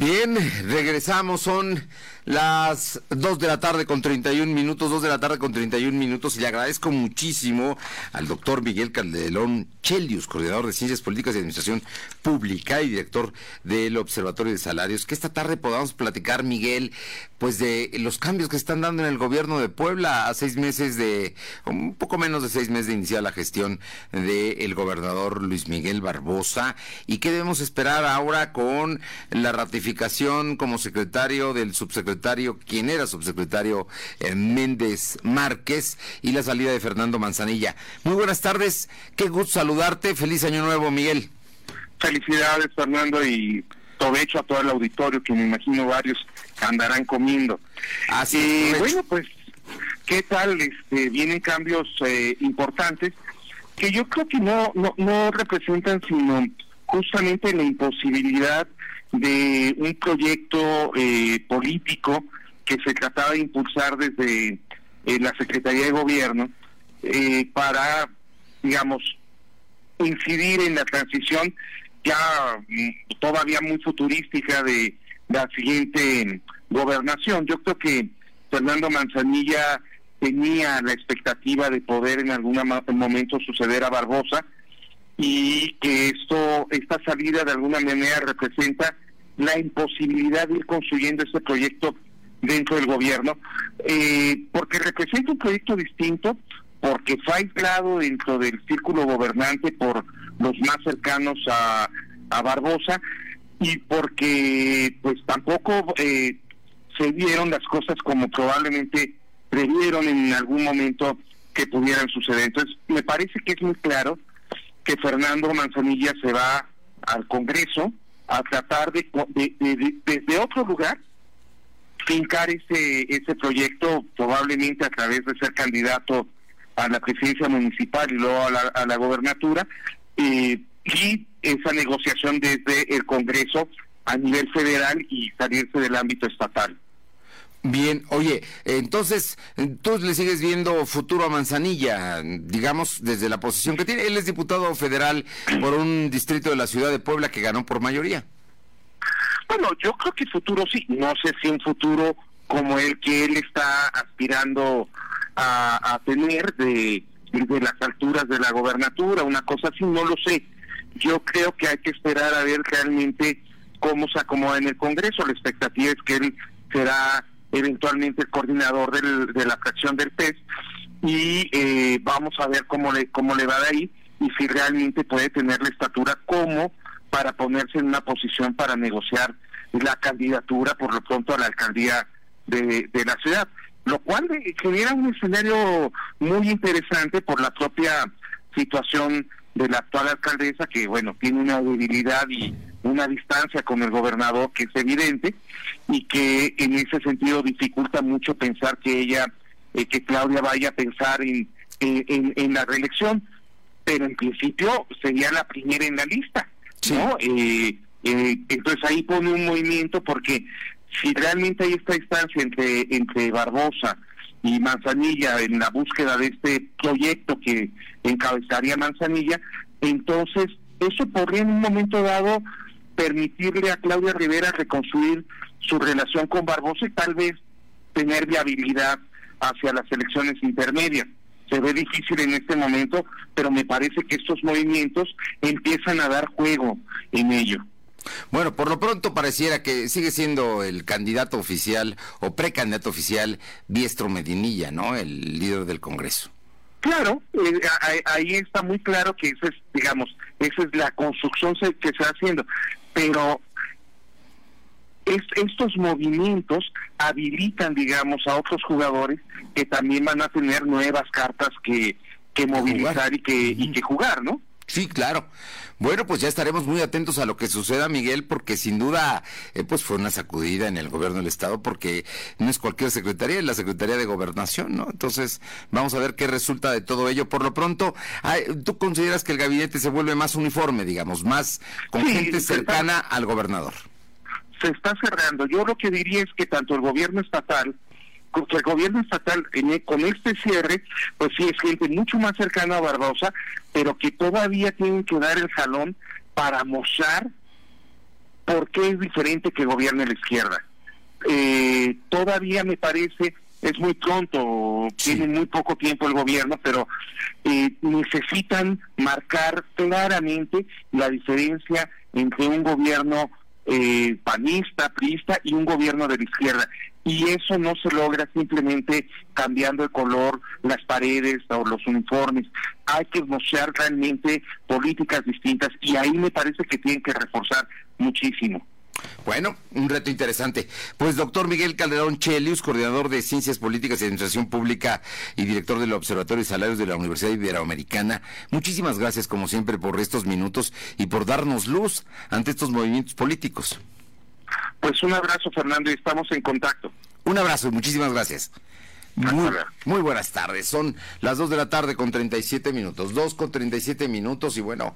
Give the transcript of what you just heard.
Bien, regresamos, son las 2 de la tarde con 31 minutos, 2 de la tarde con 31 minutos, y le agradezco muchísimo al doctor Miguel Calderón Chelius, coordinador de Ciencias Políticas y Administración Pública y director del Observatorio de Salarios, que esta tarde podamos platicar, Miguel, pues de los cambios que están dando en el gobierno de Puebla. A seis meses de, un poco menos de seis meses de iniciar la gestión del gobernador Luis Miguel Barbosa, y qué debemos esperar ahora con la ratificación como secretario del subsecretario, quien era subsecretario eh, Méndez Márquez, y la salida de Fernando Manzanilla. Muy buenas tardes, qué gusto saludarte, feliz año nuevo, Miguel. Felicidades, Fernando, y provecho a todo el auditorio, que me imagino varios andarán comiendo. Así eh, bueno, pues, ¿qué tal? Este, vienen cambios eh, importantes que yo creo que no, no, no representan sino justamente la imposibilidad de un proyecto eh, político que se trataba de impulsar desde eh, la Secretaría de Gobierno eh, para, digamos, incidir en la transición ya mm, todavía muy futurística de la siguiente gobernación. Yo creo que Fernando Manzanilla tenía la expectativa de poder en algún momento suceder a Barbosa, y que esto esta salida de alguna manera representa la imposibilidad de ir construyendo este proyecto dentro del gobierno, eh, porque representa un proyecto distinto, porque fue aislado dentro del círculo gobernante por los más cercanos a, a Barbosa y porque pues tampoco eh, se vieron las cosas como probablemente previeron en algún momento que pudieran suceder. Entonces, me parece que es muy claro que Fernando Manzanilla se va al Congreso a tratar de, desde otro lugar fincar ese ese proyecto probablemente a través de ser candidato a la presidencia municipal y luego a la, a la gobernatura eh, y esa negociación desde el Congreso a nivel federal y salirse del ámbito estatal. Bien, oye, entonces tú le sigues viendo futuro a Manzanilla, digamos, desde la posición que tiene. Él es diputado federal por un distrito de la ciudad de Puebla que ganó por mayoría. Bueno, yo creo que futuro sí. No sé si un futuro como el que él está aspirando a, tener de, de las alturas de la gobernatura, una cosa así, no lo sé. Yo creo que hay que esperar a ver realmente cómo se acomoda en el Congreso. La expectativa es que él será eventualmente el coordinador del, de la fracción del PES y eh, vamos a ver cómo le cómo le va de ahí y si realmente puede tener la estatura como para ponerse en una posición para negociar la candidatura por lo pronto a la alcaldía de, de la ciudad, lo cual genera un escenario muy interesante por la propia situación de la actual alcaldesa que bueno tiene una debilidad y una distancia con el gobernador que es evidente y que en ese sentido dificulta mucho pensar que ella, eh, que Claudia vaya a pensar en, en, la reelección, pero en principio sería la primera en la lista, ¿no? Eh, eh, entonces ahí pone un movimiento porque si realmente hay esta distancia entre entre Barbosa y Manzanilla en la búsqueda de este proyecto que encabezaría Manzanilla, entonces eso podría en un momento dado permitirle a Claudia Rivera reconstruir su relación con Barbosa y tal vez tener viabilidad hacia las elecciones intermedias. Se ve difícil en este momento, pero me parece que estos movimientos empiezan a dar juego en ello. Bueno, por lo pronto pareciera que sigue siendo el candidato oficial o precandidato oficial Diestro Medinilla, ¿no? El líder del Congreso. Claro, eh, ahí está muy claro que esa es, digamos, esa es la construcción que se está haciendo pero estos movimientos habilitan, digamos, a otros jugadores que también van a tener nuevas cartas que, que movilizar y que, y que jugar, ¿no? Sí, claro. Bueno, pues ya estaremos muy atentos a lo que suceda, Miguel, porque sin duda, eh, pues fue una sacudida en el gobierno del Estado, porque no es cualquier secretaría, es la Secretaría de Gobernación, ¿no? Entonces, vamos a ver qué resulta de todo ello. Por lo pronto, ¿tú consideras que el gabinete se vuelve más uniforme, digamos, más con gente cercana al gobernador? Se está cerrando. Yo lo que diría es que tanto el gobierno estatal que el gobierno estatal e, con este cierre, pues sí es gente mucho más cercana a Barbosa, pero que todavía tienen que dar el jalón para mostrar ¿por qué es diferente que gobierne la izquierda? Eh, todavía me parece es muy pronto, tiene muy poco tiempo el gobierno, pero eh, necesitan marcar claramente la diferencia entre un gobierno eh, panista, priista y un gobierno de la izquierda. Y eso no se logra simplemente cambiando el color, las paredes o los uniformes. Hay que mostrar realmente políticas distintas y ahí me parece que tienen que reforzar muchísimo. Bueno, un reto interesante. Pues doctor Miguel Calderón Chelius, coordinador de Ciencias Políticas y Administración Pública y director del Observatorio de Salarios de la Universidad Iberoamericana, muchísimas gracias como siempre por estos minutos y por darnos luz ante estos movimientos políticos. Pues un abrazo Fernando y estamos en contacto. Un abrazo y muchísimas gracias. Muy, muy, buenas tardes. Son las 2 de la tarde con 37 minutos. 2 con 37 minutos y bueno,